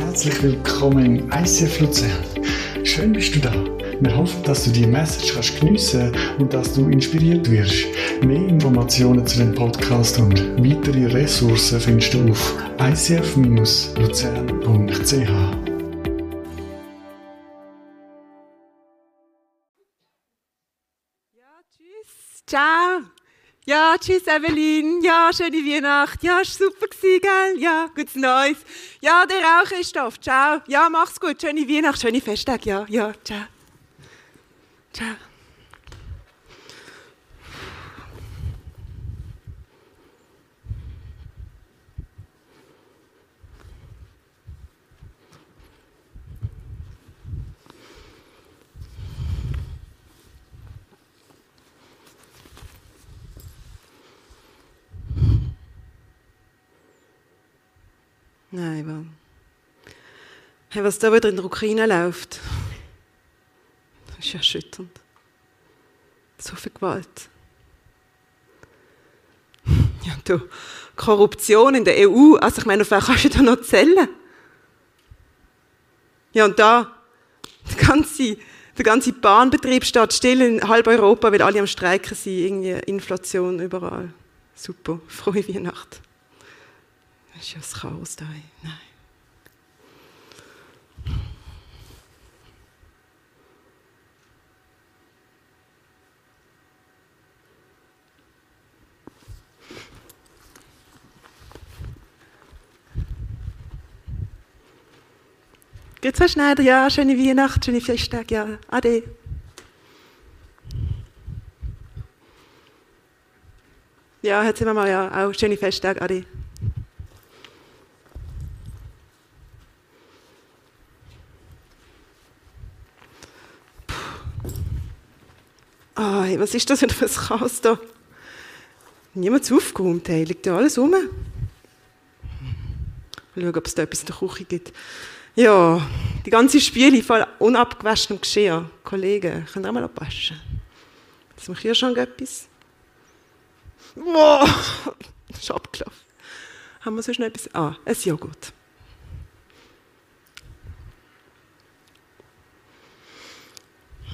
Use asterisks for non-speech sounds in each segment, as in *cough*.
Herzlich willkommen im ICF Luzern. Schön bist du da. Wir hoffen, dass du die Message kannst geniessen und dass du inspiriert wirst. Mehr Informationen zu dem Podcast und weitere Ressourcen findest du auf icf-luzern.ch. Ja, tschüss. Ciao. Ja, tschüss Evelyn. Ja, schöne Weihnacht. Ja, ist super gewesen, gell? Ja, gutes Neues. Ja, der auch Christoph. Ciao. Ja, mach's gut. Schöne Weihnacht, schöne Festtage. Ja, ja, ciao. Ciao. Nein, aber. Hey, was da wieder in der Ukraine läuft, das ist erschütternd. So viel Gewalt. Ja, du, Korruption in der EU, also ich meine, auf wen kannst du da noch zählen? Ja, und da, der ganze, der ganze Bahnbetrieb steht still in halb Europa, weil alle am Streiken sind, irgendwie Inflation überall. Super, frohe Weihnacht. Das ist ja das Chaos da. Nein. Geht's Herr Schneider? Ja, schöne Weihnacht, schöne Festtage, ja. Ade. Ja, jetzt sind wir mal, ja, auch schöne Festtage, Ade. Ah, hey, was ist das für ein Chaos da? Niemand aufgeräumt, hey. liegt ja alles rum. Mal schauen, ob es da etwas in der Küche gibt. Ja, die ganze Spiele voll unabgewaschenem Geschirr. Kollegen, könnt ihr auch mal abwaschen? Jetzt mache ich schon etwas. Wow, das ist abgelaufen. Haben wir sonst noch etwas? Ah, ein Joghurt.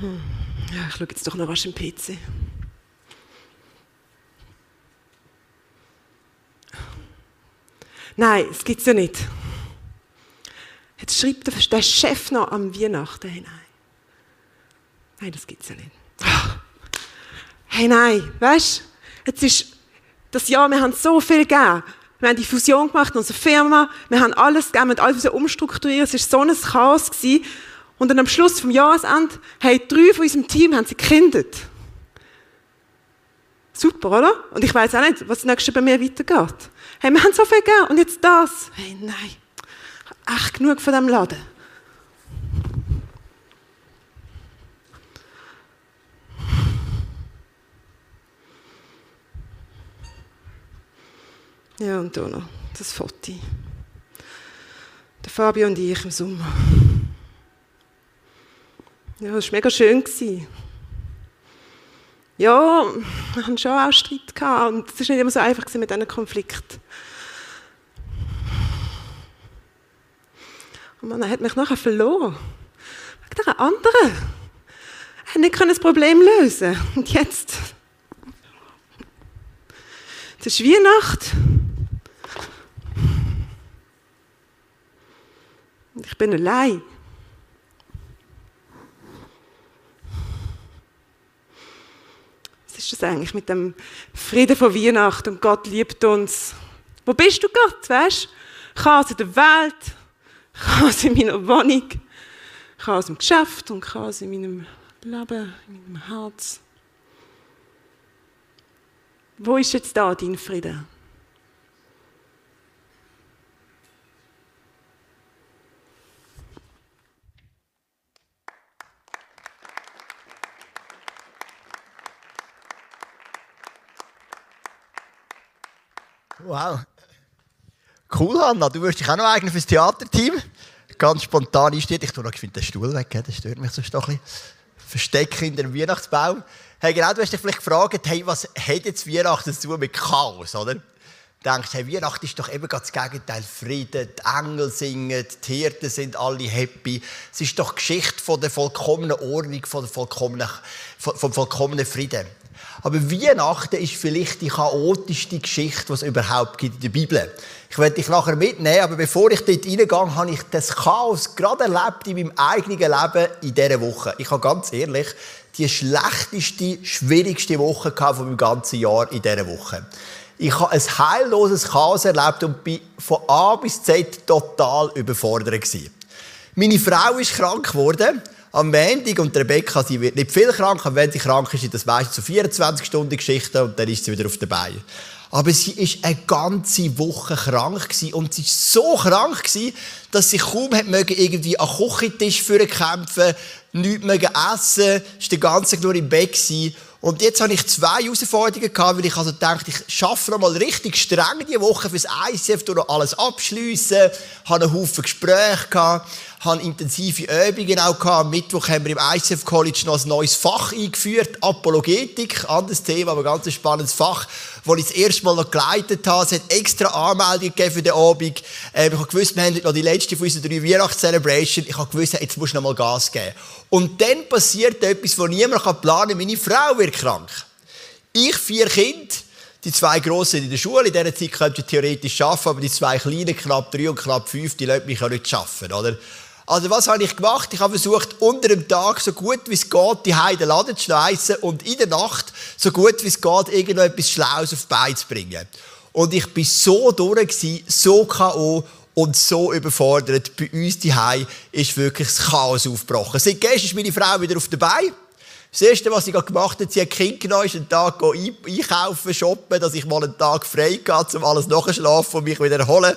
Hm. Ja, ich schaue jetzt doch noch was im PC. Nein, es gibt es ja nicht. Jetzt schreibt der Chef noch am Weihnachten. Hey, nein. Das gibt es ja nicht. Hey, nein, weißt du, jetzt ist das Jahr, wir haben so viel gegeben. Wir haben die Fusion gemacht in unserer Firma, wir haben alles gegeben, wir haben alles umstrukturiert, es war so ein Chaos. Gewesen. Und dann am Schluss vom Jahresende haben drei von unserem Team haben sie gekündigt. Super, oder? Und ich weiß auch nicht, was nächstes bei mir weitergeht. Hey, wir haben so viel gegeben und jetzt das. Hey, nein. Echt genug von diesem Laden. Ja, und da noch das Foto. Der Fabio und ich im Sommer. Ja, das war mega schön. Ja, wir hatten schon auch Streit und es war nicht immer so einfach mit diesen Konflikt. Und man hat mich nachher verloren. Wegen dieser anderen. Er hat nicht das Problem lösen Und jetzt? Es ist Weihnacht. Ich bin allein. Ist das eigentlich mit dem Frieden von Weihnachten und Gott liebt uns? Wo bist du Gott, weißt? Chaos in der Welt, Chaos in meiner Wohnung, Chaos im Geschäft und Chaos in meinem Leben, in meinem Herz. Wo ist jetzt da dein Frieden? Wow. Cool, Hanna. Du wirst dich auch noch eignen fürs Theaterteam. Ganz spontan einsteht. Ich tue noch den Stuhl weg, das stört mich sonst doch ein bisschen. Verstecken in dem Weihnachtsbaum. Hey, genau, du hast dich vielleicht gefragt, hey, was hat jetzt Weihnachten zu tun mit Chaos, oder? denkst, hey, Weihnachten ist doch eben das Gegenteil. Frieden, die Engel singen, die Hirten sind alle happy. Es ist doch Geschichte von der vollkommenen Ordnung, von der vollkommenen, vom vollkommenen Frieden. Aber Weihnachten ist vielleicht die chaotischste Geschichte, die es überhaupt gibt in der Bibel. Ich werde dich nachher mitnehmen, aber bevor ich dort reingehe, habe ich das Chaos gerade erlebt in meinem eigenen Leben in dieser Woche. Ich habe ganz ehrlich die schlechteste, schwierigste Woche von meinem ganzen Jahr in dieser Woche. Ich habe ein heilloses Chaos erlebt und bin von A bis Z total überfordert. Meine Frau ist krank geworden am Montag und Rebecca, sie wird nicht viel krank, aber wenn sie krank ist, das meistens so 24 Stunden Geschichte und dann ist sie wieder auf der Beine. Aber sie ist eine ganze Woche krank gewesen. und sie ist so krank gewesen, dass sie kaum mögen irgendwie am Küchentisch kämpfen, nichts mögen essen, ist den ganzen Tag nur im Bett gewesen. Und jetzt habe ich zwei Herausforderungen gehabt, weil ich also dachte, ich schaffe noch mal richtig streng die Woche fürs ICF, durch alles abschliessen, habe einen Haufen Gespräche gehabt habe intensive Übungen auch gehabt. Am Mittwoch haben wir im ICF College noch ein neues Fach eingeführt, Apologetik, anderes Thema, aber ganz ein spannendes Fach, das ich das erste Mal noch geleitet habe. Es hat extra Anmeldungen gegeben für den Abend. Ähm, ich habe gewusst, wir haben noch die letzte von unseren drei Weihnachtscelebrations. Ich habe gewusst, jetzt muss ich noch mal Gas geben. Und dann passiert etwas, das niemand planen kann. Meine Frau wird krank. Ich, vier Kinder, die zwei Grossen in der Schule, in dieser Zeit könnte ich theoretisch arbeiten, aber die zwei Kleinen, knapp drei und knapp fünf, die lassen mich ja nicht arbeiten, oder? Also was habe ich gemacht? Ich habe versucht, unter dem Tag so gut wie es geht, die Heide Laden zu schneiden und in der Nacht so gut wie es geht, irgendetwas Schlaues auf die Beine zu bringen. Und ich bin so durch, so K.O. und so überfordert. Bei uns die ist wirklich das Chaos aufgebrochen. Seit gestern ist meine Frau wieder auf der Beine. Das Erste, was sie gemacht hat, sie hat Kind genommen, ist einen Tag einkaufen, shoppen, dass ich mal einen Tag frei hatte, um alles nachzuschlafen und mich wieder erholen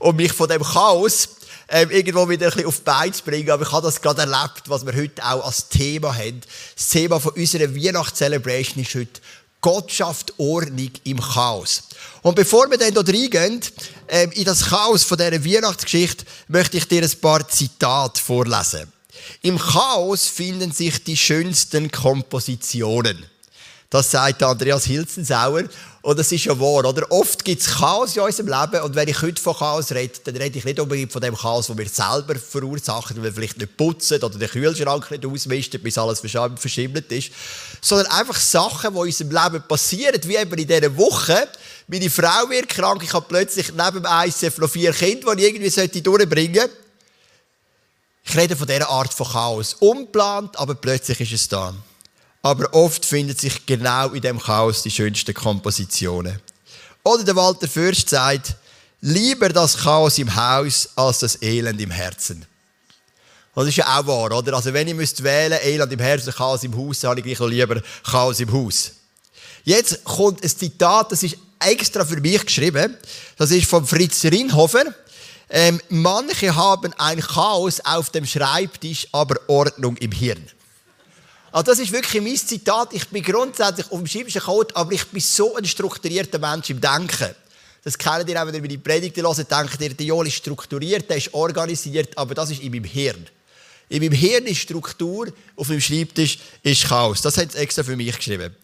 und mich von dem Chaos ähm, irgendwo wieder ein bisschen auf die Beine zu bringen. Aber ich habe das gerade erlebt, was wir heute auch als Thema haben. Das Thema von unserer Weihnachtscelebration ist heute Gott schafft Ordnung im Chaos. Und bevor wir dann hier reingehen, ähm, in das Chaos von dieser Weihnachtsgeschichte, möchte ich dir ein paar Zitate vorlesen. Im Chaos finden sich die schönsten Kompositionen. Das sagt Andreas Hilzensauer. Und das ist ja wahr, oder? Oft gibt es Chaos in unserem Leben. Und wenn ich heute von Chaos rede, dann rede ich nicht unbedingt von dem Chaos, das wir selber verursachen, weil wir vielleicht nicht putzen oder den Kühlschrank nicht ausmisten, bis alles verschimmelt ist. Sondern einfach Sachen, die in unserem Leben passieren, wie eben in dieser Woche. Meine Frau wird krank, ich habe plötzlich neben dem ICF noch vier Kinder, die ich irgendwie durchbringen sollte. Ich rede von dieser Art von Chaos. Unplant, aber plötzlich ist es da aber oft finden sich genau in dem Chaos die schönsten Kompositionen. Oder der Walter Fürst sagt, lieber das Chaos im Haus als das Elend im Herzen. Das ist ja auch wahr, oder? Also wenn ich müsste wählen, Elend im Herzen, Chaos im Haus, dann habe ich gleich noch lieber Chaos im Haus. Jetzt kommt ein Zitat, das ist extra für mich geschrieben. Das ist von Fritz Rinhofer. Ähm, manche haben ein Chaos auf dem Schreibtisch, aber Ordnung im Hirn. Also das ist wirklich mein Zitat. Ich bin grundsätzlich auf dem Schreibtisch Code, aber ich bin so ein strukturierter Mensch im Denken. Das kennt ihr auch, wenn ihr meine Predigten hört, denkt ihr, der Joel ist strukturiert, der ist organisiert, aber das ist in meinem Hirn. In meinem Hirn ist Struktur, auf meinem Schreibtisch ist Chaos. Das hat es extra für mich geschrieben.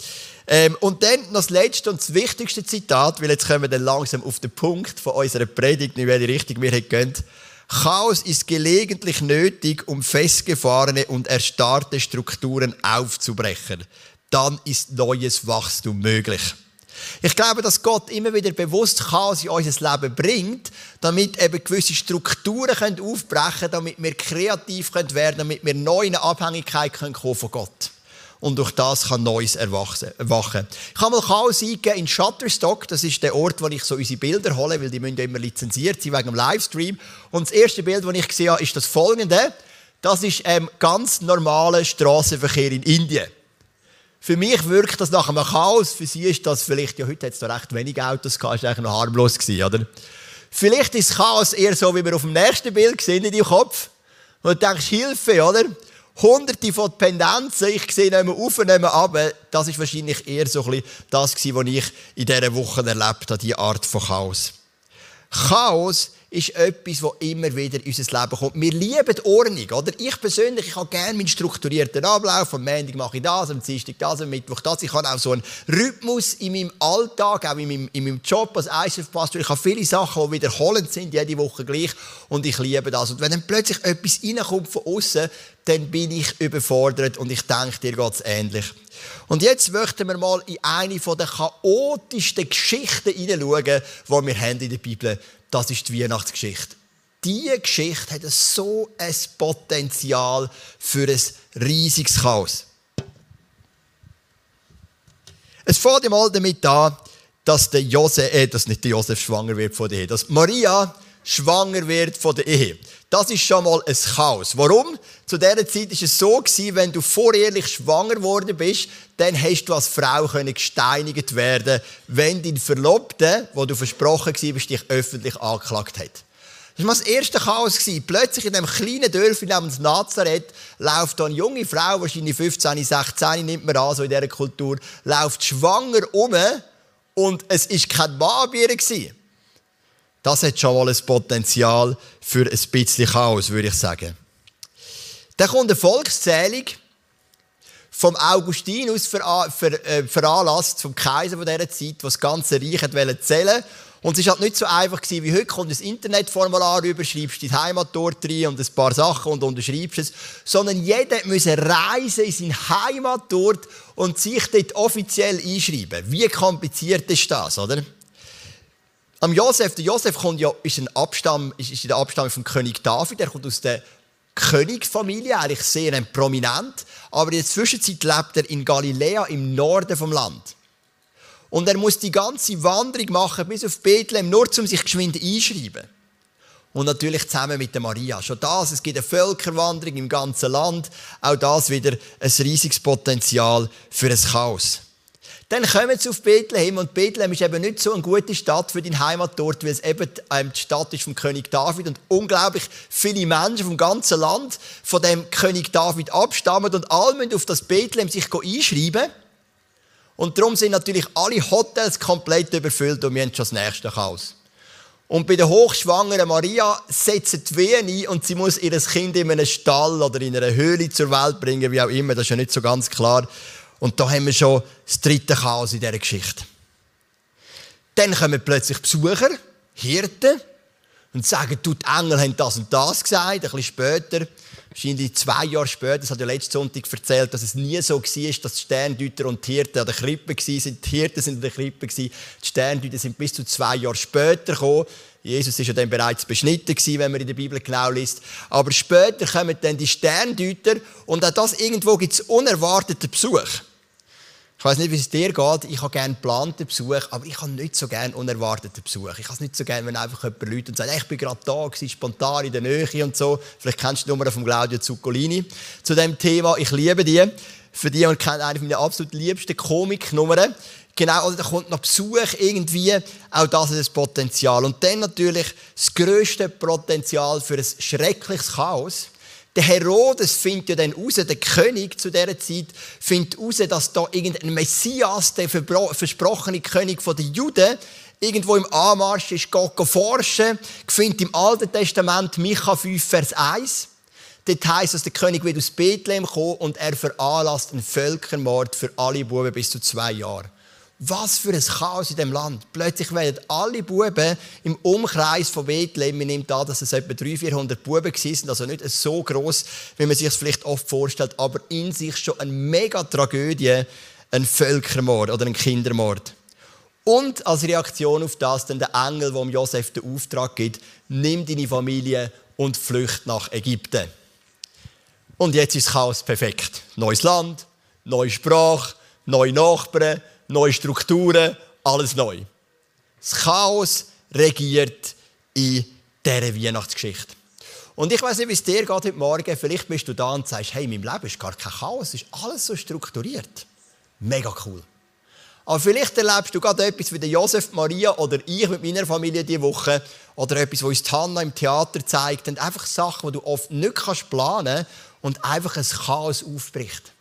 Ähm, und dann noch das letzte und das wichtigste Zitat, weil jetzt kommen wir dann langsam auf den Punkt von unserer Predigt, in welche Richtung wir gehen. Chaos ist gelegentlich nötig, um festgefahrene und erstarrte Strukturen aufzubrechen. Dann ist neues Wachstum möglich. Ich glaube, dass Gott immer wieder bewusst Chaos in unser Leben bringt, damit eben gewisse Strukturen aufbrechen können, damit wir kreativ werden können, damit wir neu in eine Abhängigkeit von Gott kommen und durch das kann Neues erwachen. Ich habe mal Chaos eingegeben in Shutterstock, das ist der Ort, wo ich so unsere Bilder hole, weil die müssen immer lizenziert sein wegen dem Livestream. Und das erste Bild, das ich gesehen habe, ist das folgende. Das ist ähm, ganz normaler Straßenverkehr in Indien. Für mich wirkt das nach einem Chaos. Für sie ist das vielleicht, ja, heute hat es da recht wenig Autos gehabt, ist eigentlich noch harmlos gewesen, oder? Vielleicht ist Chaos eher so, wie wir auf dem nächsten Bild sehen in deinem Kopf. Und du denkst, Hilfe, oder? Hunderte von Pendenzen, ich sehe nicht mehr auf, nicht mehr ab. Das ist wahrscheinlich eher so ein das was ich in dieser Woche erlebt habe, diese Art von Chaos. Chaos ist etwas, das immer wieder in unser Leben kommt. Wir lieben Ordnung, oder? Ich persönlich, ich habe gerne meinen strukturierten Ablauf. Am Montag mache ich das, am Dienstag das, am Mittwoch das. Ich habe auch so einen Rhythmus in meinem Alltag, auch in meinem, in meinem Job als ICF-Pastor. Ich habe viele Sachen, die wiederholend sind, jede Woche gleich. Und ich liebe das. Und wenn dann plötzlich etwas reinkommt von außen, dann bin ich überfordert und ich denke, dir geht ähnlich. Und jetzt möchten wir mal in eine der chaotischsten Geschichten hineinschauen, die wir haben in der Bibel haben. Das ist die Weihnachtsgeschichte. Diese Geschichte hat so ein Potenzial für ein riesiges Chaos. Es fängt mal damit an, dass der Josef, äh, dass nicht der Josef schwanger wird von Ehe, dass Maria schwanger wird von der Ehe. Das ist schon mal ein Chaos. Warum? Zu dieser Zeit war es so, wenn du vorehrlich schwanger geworden bist, dann hast du als Frau gesteinigt werden wenn dein Verlobter, wo du versprochen warst, dich öffentlich angeklagt hat. Das war das erste Chaos. Plötzlich in diesem kleinen Dörfchen namens Nazareth läuft eine junge Frau, wahrscheinlich 15, 16, nimmt man an, so in dieser Kultur, läuft schwanger um und es war kein Mann bei ihr. Das hat schon mal ein Potenzial für ein bisschen Chaos, würde ich sagen. Dann kommt eine Volkszählung vom Augustinus äh, veranlasst, vom Kaiser von dieser Zeit, der das ganze Reich wollte zählen und es war halt nicht so einfach wie heute, kommt ein Internetformular rüber, schreibst dein Heimatort rein und ein paar Sachen und unterschreibst es, sondern jeder musste reisen in sein Heimatort und sich dort offiziell einschreiben. Wie kompliziert ist das, oder? Am Josef, der Josef kommt ja, ist, ein Abstamm, ist in der Abstammung vom König David, er kommt aus der Königsfamilie, eigentlich sehr prominent, aber in der Zwischenzeit lebt er in Galiläa im Norden vom Land. Und er muss die ganze Wanderung machen bis auf Bethlehem, nur um sich geschwind einschreiben. Und natürlich zusammen mit der Maria. Schon das, es gibt eine Völkerwanderung im ganzen Land. Auch das wieder ein riesiges Potenzial für ein Chaos. Dann kommen sie auf Bethlehem und Bethlehem ist eben nicht so eine gute Stadt für deinen Heimatort, weil es eben ähm, die Stadt ist vom König David und unglaublich viele Menschen vom ganzen Land von dem König David abstammen und alle müssen auf das Bethlehem sich einschreiben. Und darum sind natürlich alle Hotels komplett überfüllt und wir haben schon das nächste Haus. Und bei der hochschwangeren Maria setzt die Wehen ein und sie muss ihr Kind in einem Stall oder in einer Höhle zur Welt bringen, wie auch immer, das ist ja nicht so ganz klar. Und da haben wir schon das dritte Chaos in dieser Geschichte. Dann kommen plötzlich Besucher, Hirten, und sagen, du, die Engel haben das und das gesagt. Ein bisschen später, wahrscheinlich zwei Jahre später, das hat ja letzten Sonntag erzählt, dass es nie so war, dass die Sterndeuter und die Hirten an der Krippe waren. Die Hirten sind an der Krippe, die Sterndeuter sind bis zu zwei Jahre später gekommen. Jesus ist ja dann bereits beschnitten gewesen, wenn man in der Bibel genau liest. Aber später kommen dann die Sterndeuter und auch das irgendwo gibt es unerwarteten Besuch. Ich weiß nicht, wie es dir geht. Ich habe gerne geplanten Besuch, aber ich habe nicht so gerne unerwarteten Besuch. Ich habe es nicht so gerne, wenn einfach jemand Leute und sagt, ich bin gerade da, gewesen, spontan in der Nähe und so. Vielleicht kennst du die Nummer von Claudio Zuccolini zu dem Thema. Ich liebe die. Für die und kennt eine meiner absolut liebsten Komiknummern. Genau, oder da kommt noch Besuch irgendwie. Auch das ist das Potenzial. Und dann natürlich das grösste Potenzial für ein schreckliches Chaos. Der Herodes findet ja dann raus, der König zu dieser Zeit, findet raus, dass da irgendein Messias, der versprochene König der Juden, irgendwo im Anmarsch ist, geht forschen, findet im Alten Testament Micha 5, Vers 1. Dort heisst, dass der König wird aus Bethlehem kommen und er veranlasst einen Völkermord für alle Buben bis zu zwei Jahren. Was für ein Chaos in dem Land. Plötzlich werden alle Buben im Umkreis von Bethlehem, man nimmt an, dass es etwa 300, 400 Buben waren, also nicht so groß, wie man sich es vielleicht oft vorstellt, aber in sich schon eine mega Tragödie, ein Völkermord oder ein Kindermord. Und als Reaktion auf das dann der Engel, der Josef den Auftrag gibt, nimm deine Familie und flücht nach Ägypten. Und jetzt ist das Chaos perfekt. Neues Land, neue Sprache, neue Nachbarn, neue Strukturen, alles neu. Das Chaos regiert in dieser Weihnachtsgeschichte. Und ich weiß nicht, wie es dir geht heute Morgen. Vielleicht bist du da und sagst, hey, in meinem Leben ist gar kein Chaos, es ist alles so strukturiert. Mega cool. Aber vielleicht erlebst du gerade etwas wie Josef, Maria oder ich mit meiner Familie diese Woche oder etwas, was uns Hanna im Theater zeigt. Und einfach Sachen, die du oft nicht planen kannst und einfach ein Chaos aufbricht.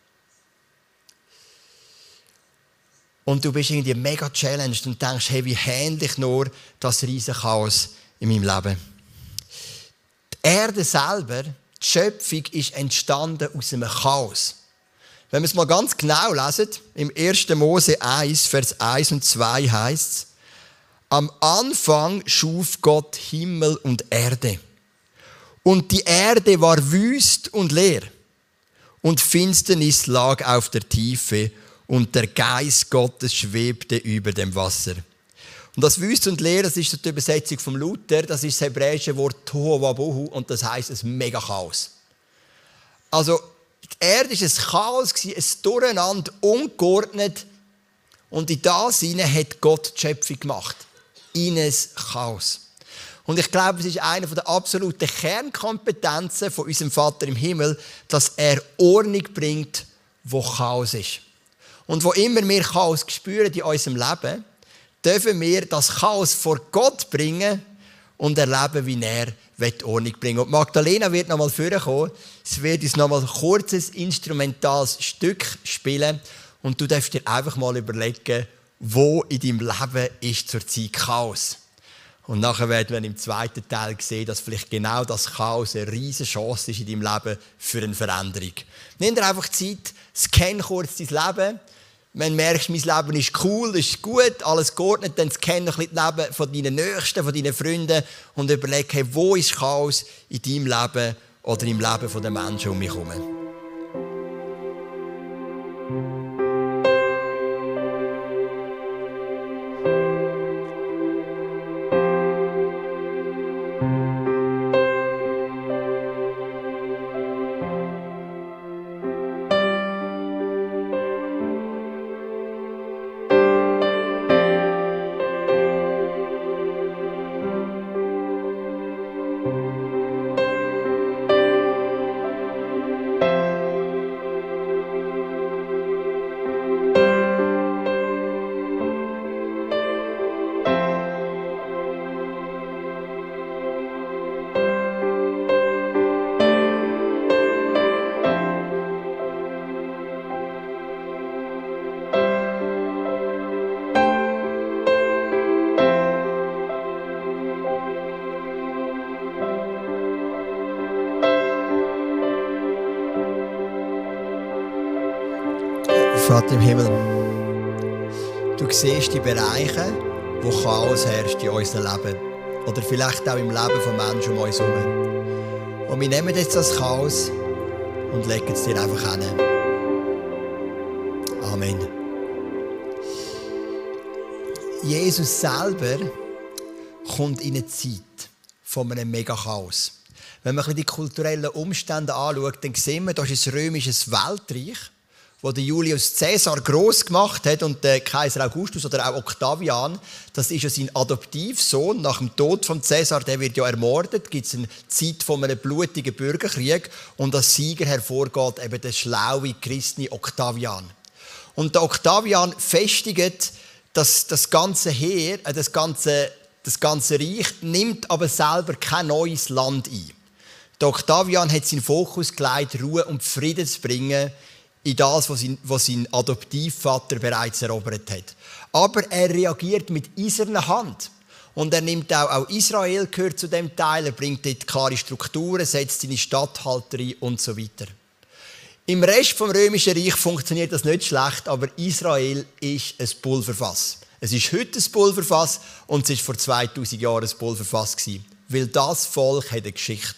Und du bist irgendwie mega challenged und denkst, hey, wie handle ich nur das riesige Chaos in meinem Leben? Erde selber, die Schöpfung, ist entstanden aus einem Chaos. Wenn wir es mal ganz genau lesen, im 1. Mose 1, Vers 1 und 2 heißt es, am Anfang schuf Gott Himmel und Erde. Und die Erde war wüst und leer. Und Finsternis lag auf der Tiefe und der Geist Gottes schwebte über dem Wasser. Und das Wüst und Leer, das ist die Übersetzung vom Luther, das ist das hebräische Wort Tohuwabohu und das heißt ein mega Chaos. Also die Erde war ein Chaos, ein Durcheinander, ungeordnet und in das hinein hat Gott die Schöpfung gemacht. In ein Chaos. Und ich glaube, es ist eine der absoluten Kernkompetenzen von unserem Vater im Himmel, dass er Ordnung bringt, wo Chaos ist. Und wo immer wir Chaos spüren in unserem Leben, dürfen wir das Chaos vor Gott bringen und erleben, wie er Ordnung bringen Und Magdalena wird nochmal vorkommen. Es wird uns nochmal ein kurzes instrumentales Stück spielen. Und du darfst dir einfach mal überlegen, wo in deinem Leben ist zurzeit Chaos. Und nachher werden wir im zweiten Teil sehen, dass vielleicht genau das Chaos eine riesige Chance ist in deinem Leben für eine Veränderung. Nimm dir einfach Zeit, scan kurz dein Leben. Wenn du merkst, mein Leben ist cool, ist gut, alles geordnet, dann scan ein bisschen das Leben von deinen Nächsten, von deinen Freunden und überlege, hey, wo ist Chaos in deinem Leben oder im Leben der Menschen um mich herum. Vater im Himmel, du siehst die Bereiche, wo Chaos herrscht in unserem Leben. Oder vielleicht auch im Leben von Menschen um uns herum. Und wir nehmen jetzt das Chaos und legen es dir einfach hin. Amen. Jesus selber kommt in eine Zeit von einem Mega-Chaos. Wenn man die kulturellen Umstände anschaut, dann sehen wir, das ist ein römisches Weltreich wo der Julius Caesar groß gemacht hat und der Kaiser Augustus oder auch Octavian, das ist ja sein Adoptivsohn. Nach dem Tod von Caesar, der wird ja ermordet, gibt es eine Zeit von einem blutigen Bürgerkrieg und als Sieger hervorgeht eben der schlaue Christni Octavian. Und der Octavian festigt das, das ganze Heer, äh, das ganze, das ganze Reich, nimmt aber selber kein neues Land ein. Der Octavian hat seinen Fokus gelegt, Ruhe und Frieden zu bringen in das, was sein, was sein Adoptivvater bereits erobert hat. Aber er reagiert mit eiserner Hand. Und er nimmt auch, auch Israel gehört zu dem Teil, er bringt dort klare Strukturen, setzt seine Statthalter ein und so weiter. Im Rest vom römischen Reich funktioniert das nicht schlecht, aber Israel ist ein Pulverfass. Es ist heute ein Pulverfass und es war vor 2000 Jahren ein Pulverfass Weil das Volk hat eine Geschichte.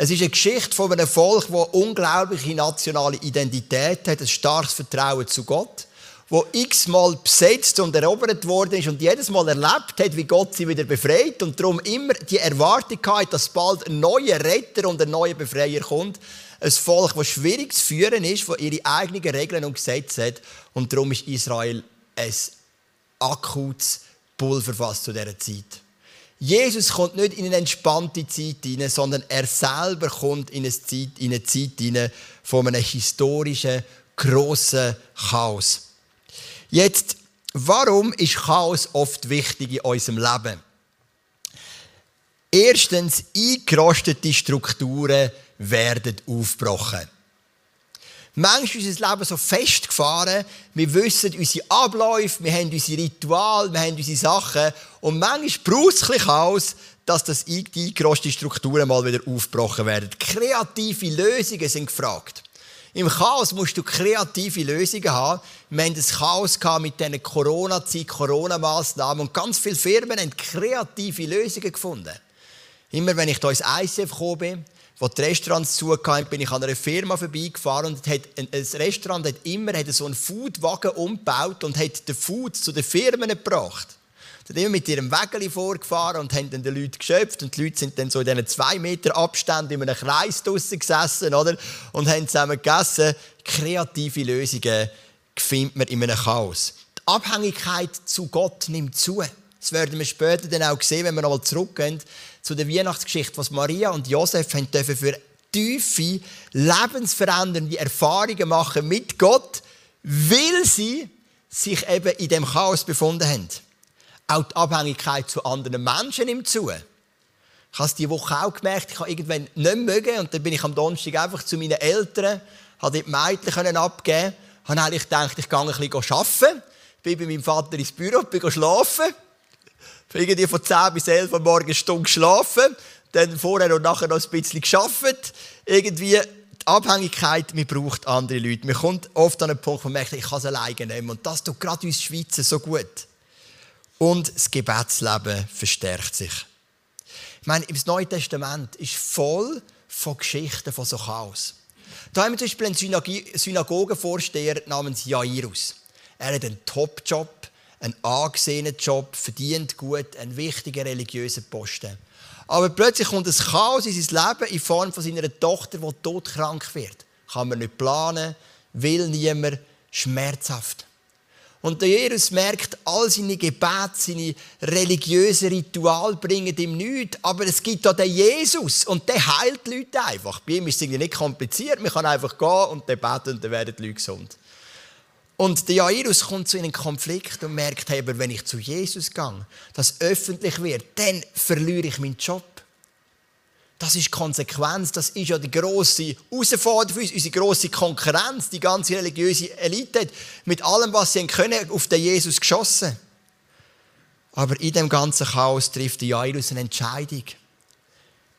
Es ist eine Geschichte von einem Volk, das unglaubliche nationale Identität hat, ein starkes Vertrauen zu Gott, wo x-mal besetzt und erobert worden ist und jedes Mal erlebt hat, wie Gott sie wieder befreit und darum immer die Erwartung hat, dass bald ein neuer Retter und ein neuer Befreier kommt. Ein Volk, das schwierig zu führen ist, das ihre eigenen Regeln und Gesetze hat und darum ist Israel ein akutes Pulverfass zu dieser Zeit. Jesus kommt nicht in eine entspannte Zeit hinein, sondern er selber kommt in eine Zeit, in eine Zeit hinein von einem historischen, grossen Chaos. Jetzt, warum ist Chaos oft wichtig in unserem Leben? Erstens, eingerostete Strukturen werden aufgebrochen. Manchmal ist unser Leben so festgefahren, wir wissen unsere Abläufe, wir haben unsere Rituale, wir haben unsere Sachen. Und manchmal braucht es ein Chaos, dass das die eingerostete Strukturen mal wieder aufgebrochen werden. Kreative Lösungen sind gefragt. Im Chaos musst du kreative Lösungen haben. Wir hatten das Chaos mit diesen Corona-Zeit, Corona-Massnahmen und ganz viele Firmen haben kreative Lösungen gefunden. Immer wenn ich hier ins ICF gekommen bin, wo die Restaurants zugehören, bin ich an einer Firma vorbeigefahren und hat, ein Restaurant hat immer hat so einen Foodwagen umgebaut und hat den Food zu den Firmen gebracht. Sie sind immer mit ihrem Wägeli vorgefahren und haben dann den Leuten geschöpft und die Leute sind dann so in diesen zwei Meter Abstand in einem Kreis draussen gesessen oder? und haben zusammen gegessen. Kreative Lösungen findet man in einem Chaos. Die Abhängigkeit zu Gott nimmt zu. Das werden wir später dann auch sehen, wenn wir nochmal zurückgehen zu der Weihnachtsgeschichte, was Maria und Josef haben für tiefe, lebensverändernde Erfahrungen machen mit Gott, weil sie sich eben in dem Chaos befunden haben. Auch die Abhängigkeit zu anderen Menschen nimmt zu. Ich habe es diese Woche auch gemerkt, ich habe irgendwann nicht mögen und dann bin ich am Donnerstag einfach zu meinen Eltern, habe die Mädchen abgeben habe eigentlich gedacht, ich gehe ein bisschen arbeiten, bin bei meinem Vater ins Büro, bin schlafen irgendwie von 10 bis 11 Uhr morgens eine Stunde geschlafen, dann vorher und nachher noch ein bisschen geschafft. Irgendwie die Abhängigkeit, man braucht andere Leute. Man kommt oft an einen Punkt, wo man merkt, ich kann es alleine nehmen. Und das tut gerade uns Schweizer so gut. Und das Gebetsleben verstärkt sich. Ich meine, das Neue Testament ist voll von Geschichten von so Chaos. Da haben wir zum Beispiel einen Synagogenvorsteher namens Jairus. Er hat einen Top-Job ein angesehener Job, verdient gut, einen wichtigen religiösen Posten. Aber plötzlich kommt ein Chaos in sein Leben in Form von seiner Tochter, die todkrank wird. Kann man nicht planen, will niemand, schmerzhaft. Und der Jesus merkt, all seine Gebete, seine religiösen Rituale bringen ihm nichts. Aber es gibt da den Jesus und der heilt die Leute einfach. Bei ihm ist es nicht kompliziert. Man kann einfach gehen und beten und dann werden die Leute gesund. Und der Jairus kommt zu einem Konflikt und merkt, hey, aber wenn ich zu Jesus gehe, das öffentlich wird, dann verliere ich meinen Job. Das ist die Konsequenz, das ist ja die grosse Herausforderung für uns, unsere grosse Konkurrenz, die ganze religiöse Elite hat mit allem, was sie können, auf den Jesus geschossen. Aber in dem ganzen Chaos trifft der Jairus eine Entscheidung.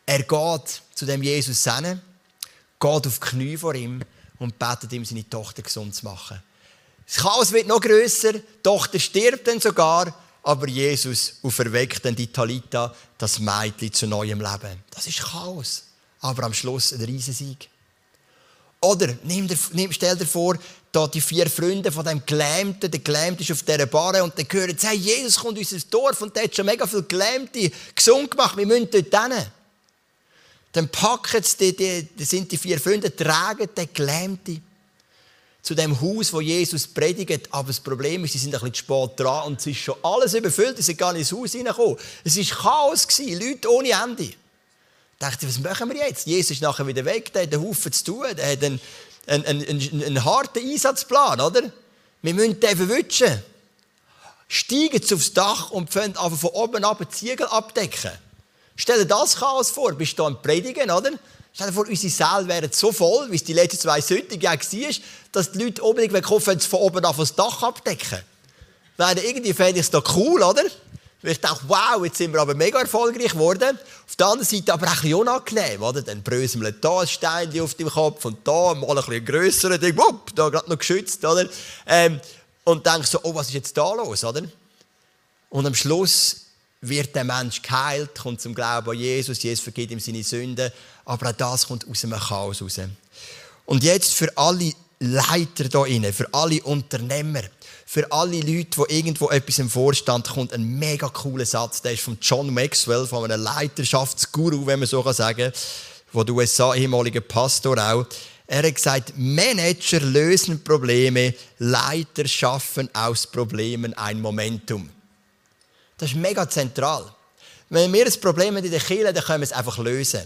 Er geht zu dem Jesus hin, geht auf die Knie vor ihm und betet ihm, seine Tochter gesund zu machen. Das Chaos wird noch größer, die Tochter stirbt dann sogar, aber Jesus auferweckt dann die Talita, das Mädchen zu neuem Leben. Das ist Chaos, aber am Schluss ein Riesensieg. Oder stell dir vor, da die vier Freunde von dem Gelähmten, der Gelähmte ist auf dieser Barre und dann hören sie, hey, Jesus kommt in unser Dorf und der hat schon mega viele Gelähmte gesund gemacht, wir müssen dort hin. Dann packen sie, die, die, sind die vier Freunde, tragen den Gelähmten zu dem Haus, wo Jesus predigt. Aber das Problem ist, sie sind ein bisschen spät dran und es ist schon alles überfüllt. Sie sind gar nicht ins Haus hineingekommen. Es war Chaos, Leute ohne Ende. Ich dachte, was machen wir jetzt? Jesus ist nachher wieder weg, der hat einen Haufen zu tun, der hat einen, einen, einen, einen harten Einsatzplan, oder? Wir müssen den verwischen. Steigen sie aufs Dach und fangen von oben ab Ziegel abdecken. Stell dir das Chaos vor, bist du am Predigen, oder? Stell dir vor, unsere Säle wären so voll, wie es die letzten zwei Sonntage war, dass die Leute unbedingt sie von oben auf das Dach abdecken. Wäre irgendwie fände ich es doch cool, oder? Weil ich dachte, wow, jetzt sind wir aber mega erfolgreich geworden. Auf der anderen Seite aber auch unangenehm, oder? Dann bröseln wir da ein Stein auf dem Kopf und da mal ein bisschen grösser, Ding, wupp, da gerade noch geschützt, oder? Ähm, und denkst so, oh, was ist jetzt da los, oder? Und am Schluss wird der Mensch geheilt, kommt zum Glauben an Jesus, Jesus vergibt ihm seine Sünden, aber auch das kommt aus einem Chaos raus. Und jetzt für alle Leiter hier innen, für alle Unternehmer, für alle Leute, die irgendwo etwas im Vorstand kommt, ein mega cooler Satz, der ist von John Maxwell, von einem Leiterschaftsguru, wenn man so sagen kann, von der USA, ehemaliger Pastor auch. Er hat gesagt, Manager lösen Probleme, Leiter schaffen aus Problemen ein Momentum. Das ist mega zentral. Wenn wir ein Problem haben in der Kirche dann können wir es einfach lösen.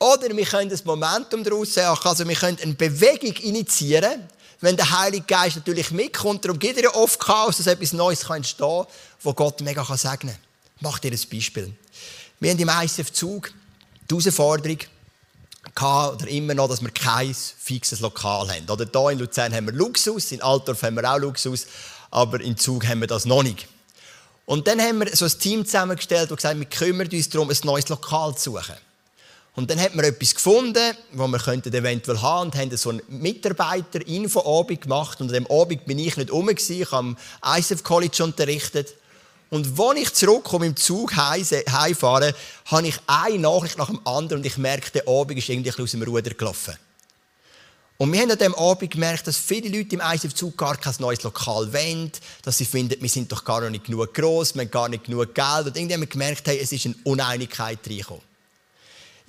Oder wir können das Momentum daraus machen, also wir können eine Bewegung initiieren, wenn der Heilige Geist natürlich mitkommt. Darum geht er ja oft Chaos, dass etwas Neues entstehen kann, wo Gott mega segnen kann. Mach dir ein Beispiel. Wir haben im ICF-Zug die Herausforderung, oder immer noch, dass wir kein fixes Lokal haben. Oder hier in Luzern haben wir Luxus, in Altdorf haben wir auch Luxus, aber in Zug haben wir das noch nicht. Und dann haben wir so ein Team zusammengestellt, das gesagt wir kümmern uns darum, ein neues Lokal zu suchen. Und dann hat man etwas gefunden, wo wir könnten eventuell haben und haben so einen Mitarbeiter-Info-Abend gemacht. Und an dem Abend bin ich nicht rum, ich habe am ISF College unterrichtet. Und als ich zurückkomme im Zug heimfahre, habe ich eine Nachricht nach dem anderen und ich merke, der Abend ist irgendwie aus dem Ruder gelaufen. Und wir haben an diesem Abend gemerkt, dass viele Leute im ISF-Zug gar kein neues Lokal wollen, dass sie finden, wir sind doch gar nicht genug gross, wir haben gar nicht genug Geld. Und irgendwie haben wir gemerkt, hey, es ist eine Uneinigkeit reingekommen.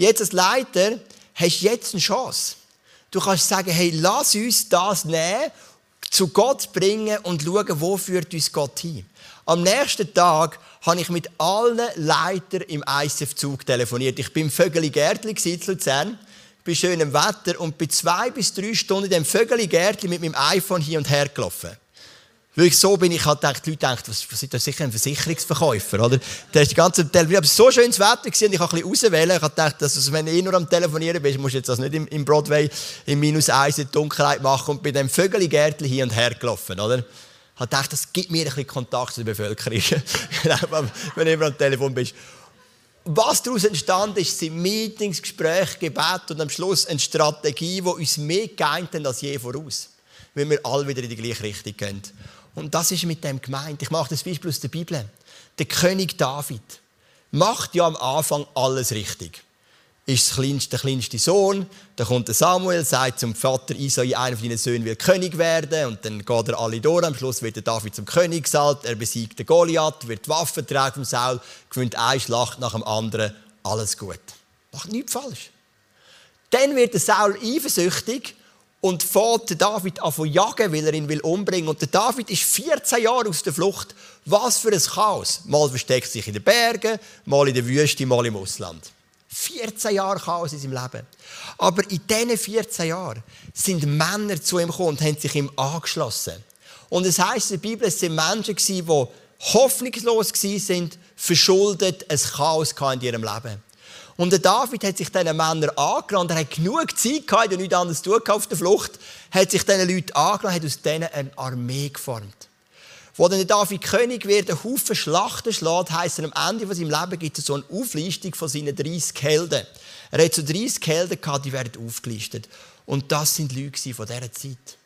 Jetzt als Leiter hast du jetzt eine Chance. Du kannst sagen, hey, lass uns das nehmen, zu Gott bringen und schauen, wo führt uns Gott hin. Am nächsten Tag habe ich mit allen Leitern im ISF-Zug telefoniert. Ich bin im Vögeli Gärtli in Luzern bei schönem Wetter und bin zwei bis drei Stunden in dem Vögeli-Gärtchen mit meinem iPhone hier und her gelaufen. Weil so bin ich halt gedacht, die Leute denken, was, was ist das sicher ein Versicherungsverkäufer, oder? Der ist die ganze Telefon, aber so schönes Wetter gewesen, und ich habe ein bisschen auswählen. Ich gedacht, dass, wenn du eh nur am Telefonieren bist, musst du jetzt das nicht im, Broadway in minus eins in Dunkelheit machen und bei dem Vögeli-Gärtchen hier und her gelaufen, oder? Ich gedacht, das gibt mir ein bisschen Kontakt zur Bevölkerung, *laughs* wenn du immer am Telefon bist was daraus entstanden ist, sind Meetings, Gespräche, Gebet und am Schluss eine Strategie, die uns mehr geeint hat als je voraus. Weil wir alle wieder in die gleiche Richtung gehen. Und das ist mit dem gemeint. Ich mache das Beispiel aus der Bibel. Der König David macht ja am Anfang alles richtig ist kleinste, der kleinste Sohn. Dann kommt der Samuel, sagt zum Vater Isai, einer von deinen Söhnen will König werden. Und dann geht er alle durch. Am Schluss wird der David zum König gesalbt. Er besiegt den Goliath, wird Waffen tragen vom Saul, gewinnt eine Schlacht nach dem anderen. Alles gut. Macht nichts falsch. Dann wird der Saul eifersüchtig und fährt David an zu jagen, weil er ihn will umbringen. Und der David ist 14 Jahre aus der Flucht. Was für ein Chaos. Mal versteckt sich in den Bergen, mal in der Wüste, mal im Ausland. 14 Jahre Chaos in seinem Leben. Aber in diesen 14 Jahren sind Männer zu ihm gekommen und haben sich ihm angeschlossen. Und es heisst in der Bibel, es waren Menschen, die hoffnungslos waren, verschuldet, ein Chaos in ihrem Leben. Und der David hat sich diesen Männern angelangt. Er hat genug Zeit gehabt, und nichts anderes tun auf der Flucht, hat sich diesen Leuten angelangt, hat aus denen eine Armee geformt. Wo dann David König wird, ein Haufen Schlachten schlägt, heisst er am Ende von seinem Leben gibt es so eine Auflistung von seinen 30 Helden. Er hat so 30 Helden gehabt, die werden aufgelistet. Und das sind Leute von dieser Zeit.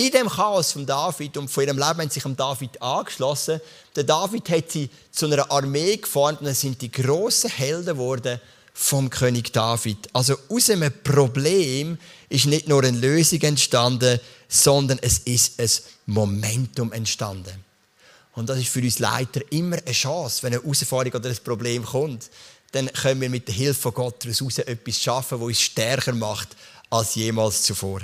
In dem Chaos von David und von ihrem Leben haben sich am David angeschlossen. Der David hat sie zu einer Armee geformt und es sind die grossen Helden geworden vom König David. Also aus einem Problem ist nicht nur eine Lösung entstanden, sondern es ist ein Momentum entstanden. Und das ist für uns Leiter immer eine Chance, wenn eine Herausforderung oder ein Problem kommt. Dann können wir mit der Hilfe von Gott daraus etwas schaffen, das uns stärker macht als jemals zuvor.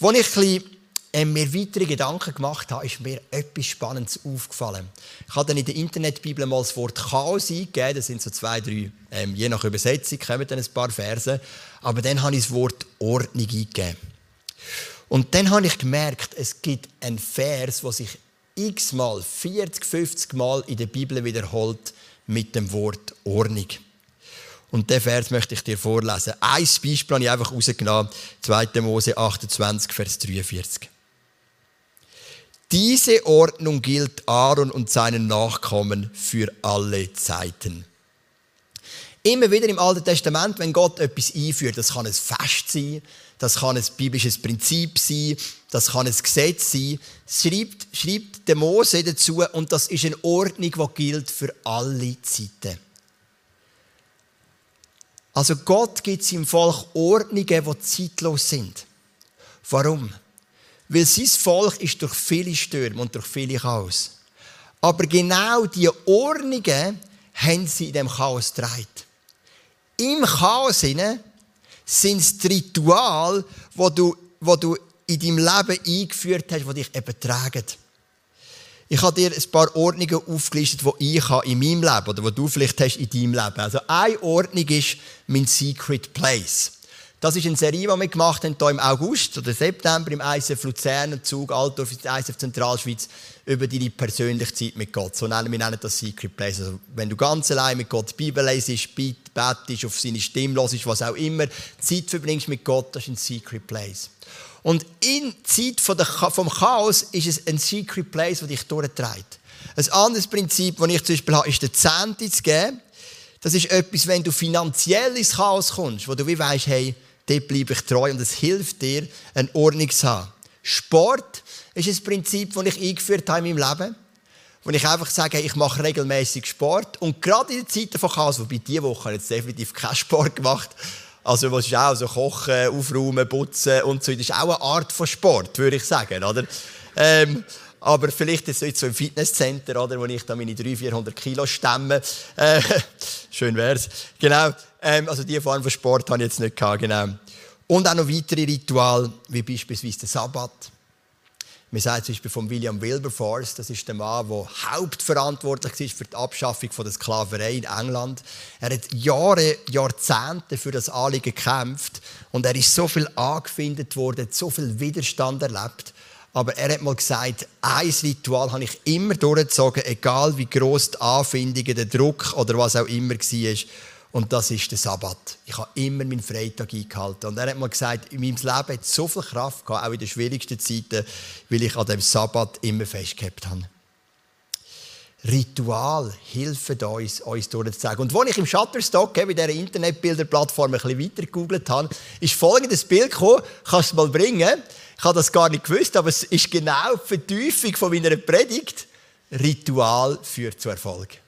Als ich ein bisschen mir weitere Gedanken gemacht habe, ist mir etwas Spannendes aufgefallen. Ich habe dann in der Internetbibel mal das Wort Chaos eingegeben. Das sind so zwei, drei, ähm, je nach Übersetzung kommen dann ein paar Verse. Aber dann habe ich das Wort Ordnung eingegeben. Und dann habe ich gemerkt, es gibt einen Vers, der sich x-mal, 40, 50 Mal in der Bibel wiederholt mit dem Wort Ordnung. Und den Vers möchte ich dir vorlesen. Ein Beispiel habe ich einfach rausgenommen. 2. Mose 28, Vers 43. Diese Ordnung gilt Aaron und seinen Nachkommen für alle Zeiten. Immer wieder im Alten Testament, wenn Gott etwas einführt, das kann ein Fest sein, das kann ein biblisches Prinzip sein, das kann ein Gesetz sein, schreibt, schreibt der Mose dazu und das ist eine Ordnung, die gilt für alle Zeiten. Also Gott gibt seinem Volk Ordnungen, die zeitlos sind. Warum? Weil sein Volk ist durch viele Stürme und durch viele Chaos. Aber genau diese Ordnungen haben sie in dem Chaos getragen. Im Chaos sind es die Rituale, die du, wo du in deinem Leben eingeführt hast, die dich eben tragen. Ich habe dir ein paar Ordnungen aufgelistet, die ich habe in meinem Leben oder die du vielleicht hast in deinem Leben. Also eine Ordnung ist mein Secret Place. Das ist eine Serie, die wir gemacht haben, hier im August oder September im ISF Luzern und Zug Altdorf, ISF Zentralschweiz, über deine persönliche Zeit mit Gott. So nennen wir nennen das Secret Place. Also, wenn du ganz allein mit Gott die Bibel lesest, betest, auf seine Stimme hörst, was auch immer, Zeit verbringst mit Gott, das ist ein Secret Place. Und in der Zeit vom Chaos ist es ein Secret Place, das dich durchtreibt. Ein anderes Prinzip, das ich zum Beispiel habe, ist der Zehnte zu geben. Das ist etwas, wenn du finanziell ins Chaos kommst, wo du wie weißt, hey, dort bleibe ich treu und es hilft dir, eine Ordnung zu haben. Sport ist ein Prinzip, das ich eingeführt habe in meinem Leben. Wo ich einfach sage, ich mache regelmäßig Sport. Und gerade in den Zeiten von Chaos, wobei diese Woche jetzt definitiv keinen Sport gemacht. Also, was ist auch so Kochen, Aufräumen, Putzen und so. Das ist auch eine Art von Sport, würde ich sagen, oder? Ähm, aber vielleicht ist es jetzt so im Fitnesscenter, oder, wo ich da meine 300, 400 Kilo stemme. Äh, *laughs* schön wär's. Genau. Ähm, also diese Form von Sport habe ich jetzt nicht gehabt, genau. Und auch noch weitere Rituale, wie beispielsweise der Sabbat. Man sagt zum Beispiel von William Wilberforce, das ist der Mann, der hauptverantwortlich ist für die Abschaffung der Sklaverei in England. Er hat Jahre, Jahrzehnte für das Anliegen gekämpft und er ist so viel angefindet worden, so viel Widerstand erlebt. Aber er hat mal gesagt, ein Ritual habe ich immer durchgezogen, egal wie gross die Anfindungen, der Druck oder was auch immer war. Und das ist der Sabbat. Ich habe immer meinen Freitag eingehalten. Und er hat mal gesagt, in meinem Leben hat so viel Kraft gehabt, auch in den schwierigsten Zeiten, weil ich an dem Sabbat immer festgehabt habe. Ritual helfen uns, uns durchzuzeigen. Und als ich im Shutterstock, bei dieser Internetbilderplattform, ein bisschen weiter gegoogelt habe, ist folgendes Bild gekommen. Kannst du es mal bringen? Ich habe das gar nicht gewusst, aber es ist genau die Vertiefung von meiner Predigt. Ritual führt zu Erfolg.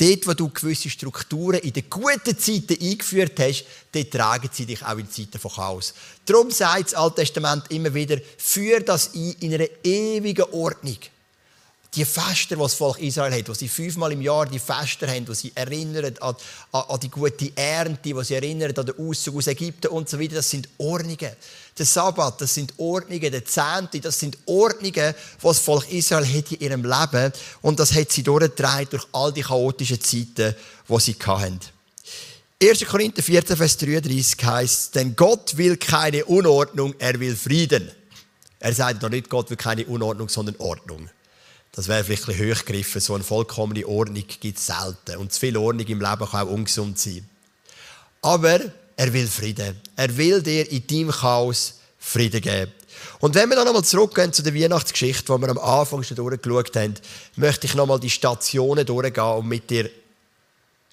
Dort, wo du gewisse Strukturen in den guten Zeiten eingeführt hast, dort tragen sie dich auch in Zeiten von Chaos. Darum sagt das Alte Testament immer wieder, führ das ein in einer ewigen Ordnung die Feste, die das Volk Israel hat, wo sie fünfmal im Jahr die Feste haben, wo sie erinnern an, an, an, die gute Ernte, wo sie erinnern an den Auszug aus Ägypten und so weiter, das sind Ordnungen. Der Sabbat, das sind Ordnungen, der Zehnte, das sind Ordnungen, die das Volk Israel hat in ihrem Leben und das hat sie durchgetragen durch all die chaotischen Zeiten, die sie hatten. 1. Korinther 14, Vers 33 heißt, denn Gott will keine Unordnung, er will Frieden. Er sagt doch nicht, Gott will keine Unordnung, sondern Ordnung. Das wäre vielleicht ein bisschen hochgegriffen. So eine vollkommene Ordnung gibt es selten. Und zu viel Ordnung im Leben kann auch ungesund sein. Aber er will Frieden. Er will dir in deinem Chaos Frieden geben. Und wenn wir dann nochmal zurückgehen zu der Weihnachtsgeschichte, die wir am Anfang schon durchgeschaut haben, möchte ich nochmal die Stationen durchgehen und mit dir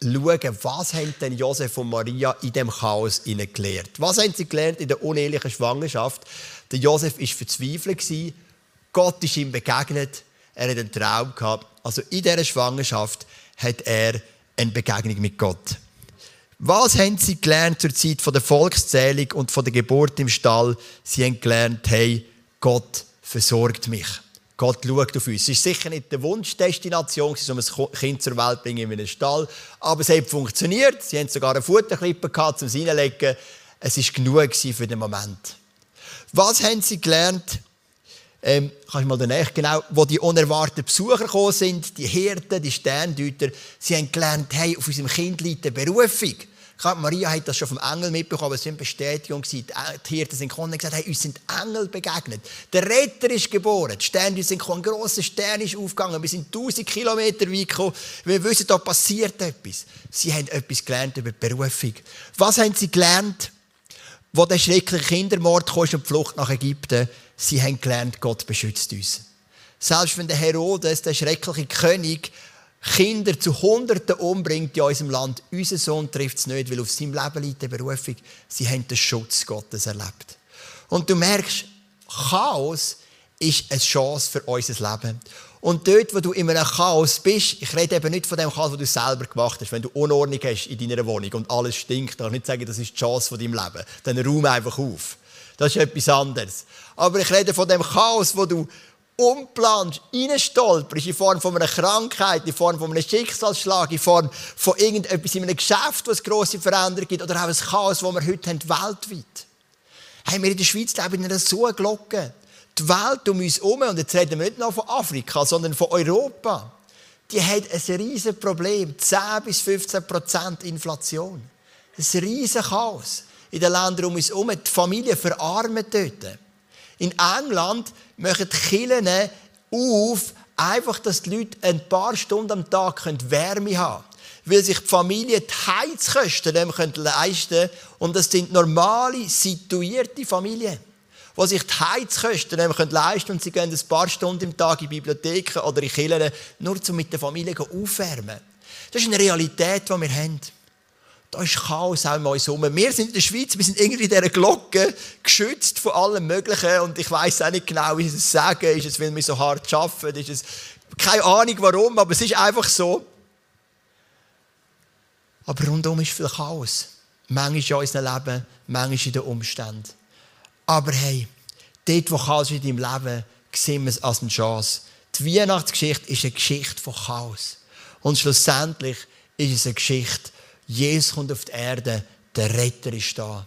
schauen, was haben denn Josef und Maria in dem Chaos gelernt? Was haben sie gelernt in der unehelichen Schwangerschaft? Der Josef war verzweifelt. Gott ist ihm begegnet er hat einen Traum gehabt. Also in dieser Schwangerschaft hat er eine Begegnung mit Gott. Was haben sie gelernt zur Zeit der Volkszählung und von der Geburt im Stall? Sie haben gelernt, hey, Gott versorgt mich. Gott schaut auf uns. Es ist sicher nicht die Wunschdestination, um ein Kind zur Welt zu bringen in einem Stall, aber es hat funktioniert. Sie haben sogar eine Futterklippe gehabt, um es reinzulegen. Es war genug für den Moment. Was haben sie gelernt? Ähm, kannst du mal danach, genau, wo die unerwarteten Besucher gekommen sind, die Hirten, die Sterndeuter, sie haben gelernt, hey, auf unserem Kind liegt eine Berufung. Maria hat das schon vom Engel mitbekommen, es war eine Bestätigung. Die Hirten sind gekommen und gesagt, hey, uns sind Engel begegnet. Der Retter ist geboren. Die Sterne sind gekommen, ein grosser Stern ist aufgegangen. Wir sind 1000 Kilometer weit gekommen. Wir wissen, da passiert etwas. Sie haben etwas gelernt über die Berufung. Was haben sie gelernt? Wo der schreckliche Kindermord kam und die Flucht nach Ägypten, sie haben gelernt, Gott beschützt uns. Selbst wenn der Herodes, der schreckliche König, Kinder zu Hunderten umbringt in unserem Land, unser Sohn trifft es nicht, weil auf seinem Leben liegt die Berufung. Sie haben den Schutz Gottes erlebt. Und du merkst, Chaos ist eine Chance für unser Leben. Und dort, wo du in einem Chaos bist, ich rede eben nicht von dem Chaos, das du selber gemacht hast, wenn du Unordnung hast in deiner Wohnung und alles stinkt, dann kann ich nicht sagen, das ist die Chance von deinem Leben. Dann räum einfach auf. Das ist etwas anderes. Aber ich rede von dem Chaos, wo du umplanst, reinstolperst, in Form von einer Krankheit, in Form von einem Schicksalsschlag, in Form von irgendetwas in einem Geschäft, wo es grosse Veränderungen gibt, oder auch ein Chaos, das wir heute haben, weltweit. Haben wir in der Schweiz leben in einer so Glocke. Die Welt um uns herum, und jetzt reden wir nicht nur von Afrika, sondern von Europa, die hat ein riesiges Problem. 10 bis 15 Prozent Inflation. Ein riesiges Chaos in den Ländern um uns herum. Die Familien verarmen dort. In England machen die Kirchen auf, einfach, dass die Leute ein paar Stunden am Tag Wärme haben können. Weil sich die Familie die Heizkosten leisten können. Und das sind normale, situierte Familien. die sich die Heizkosten leisten können und sie gehen ein paar Stunden im Tag in Bibliotheken oder in Kirchen, nur um mit der Familie aufwärmen. Das ist eine Realität, die wir haben. Da ist Chaos auch in uns herum. Wir sind in der Schweiz, wir sind irgendwie in dieser Glocke geschützt von allem Möglichen und ich weiß auch nicht genau, wie ich es sagen. Ist es, weil wir so hart arbeiten? Ist es, keine Ahnung warum, aber es ist einfach so. Aber rundum ist viel Chaos. Manchmal in unserem Leben, manchmal in den Umständen. Aber hey, dort, wo Chaos in deinem Leben, sehen wir es als eine Chance. Die Weihnachtsgeschichte ist eine Geschichte von Chaos. Und schlussendlich ist es eine Geschichte, Jesus kommt auf die Erde, der Retter ist da.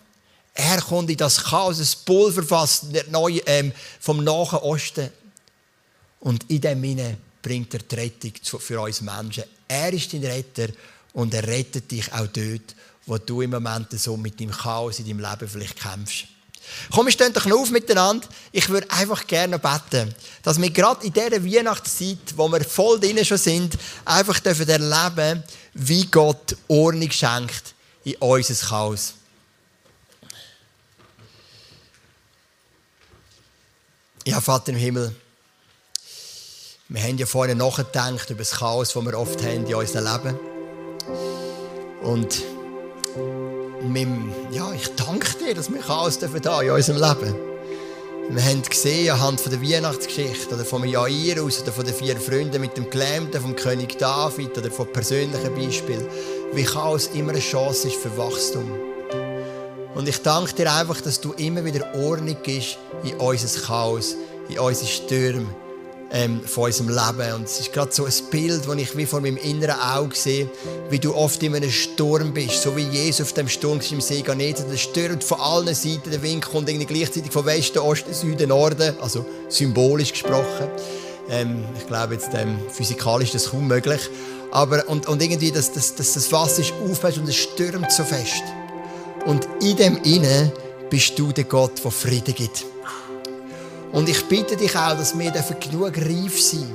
Er kommt in das Chaos, das Pulver fast ähm, vom Nahen Osten. Und in dem Sinne bringt er die Rettung für uns Menschen. Er ist dein Retter und er rettet dich auch dort, wo du im Moment so mit dem Chaos in deinem Leben vielleicht kämpfst. Komm, stehen doch noch auf miteinander. Ich würde einfach gerne beten, dass wir gerade in dieser Weihnachtszeit, wo wir voll drin schon sind, einfach dürfen erleben, wie Gott Ordnung schenkt in unser Chaos. Ja, Vater im Himmel, wir haben ja vorhin nachgedacht über das Chaos, das wir oft haben in unserem Leben. Und ja, ich danke dir, dass wir Chaos dürfen da in unserem Leben. Wir haben gesehen anhand der Weihnachtsgeschichte oder vom Jairus oder von den vier Freunden mit dem Gelähmten, vom König David oder von persönlichen Beispielen, wie Chaos immer eine Chance ist für Wachstum. Und ich danke dir einfach, dass du immer wieder Ordnung gibst in unser Chaos, in unsere Stürme, ähm, von unserem Leben. Und es ist gerade so ein Bild, das ich wie vor meinem inneren Auge sehe, wie du oft in einem Sturm bist, so wie Jesus auf dem Sturm im See Genezareth. Der stürmt von allen Seiten, der Wind kommt irgendwie gleichzeitig von Westen, Osten, Süden, Norden, also symbolisch gesprochen. Ähm, ich glaube, jetzt ähm, physikalisch ist das kaum möglich. Aber, und, und irgendwie, dass, dass, dass das Wasser ist aufhört und es stürmt so fest. Und in dem Innen bist du der Gott, der Frieden gibt. Und ich bitte dich auch, dass wir genug reif sind,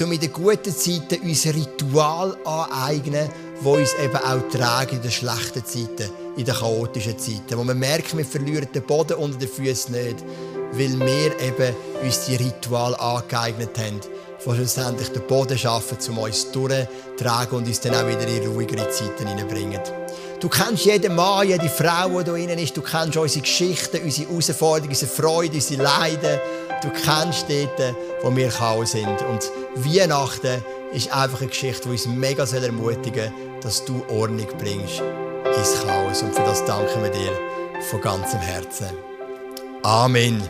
um in den guten Zeiten unser Ritual aneignen, wo uns eben auch tragen in den schlechten Zeiten, in den chaotischen Zeiten. Wo wir merken, wir verlieren den Boden unter den Füßen nicht, weil wir eben uns die Ritual angeeignet haben, die schlussendlich den Boden schaffen, um uns durchzutragen und uns dann auch wieder in ruhigere Zeiten hineinbringen. Du kennst jeden Mann, jede Frau, die da drin ist. Du kennst unsere Geschichten, unsere Herausforderungen, unsere Freude, unsere Leiden. Du kennst dort, wo wir kaum sind. Und Weihnachten ist einfach eine Geschichte, die uns mega ermutigen soll, dass du Ordnung bringst ins Chaos. Und für das danken wir dir von ganzem Herzen. Amen.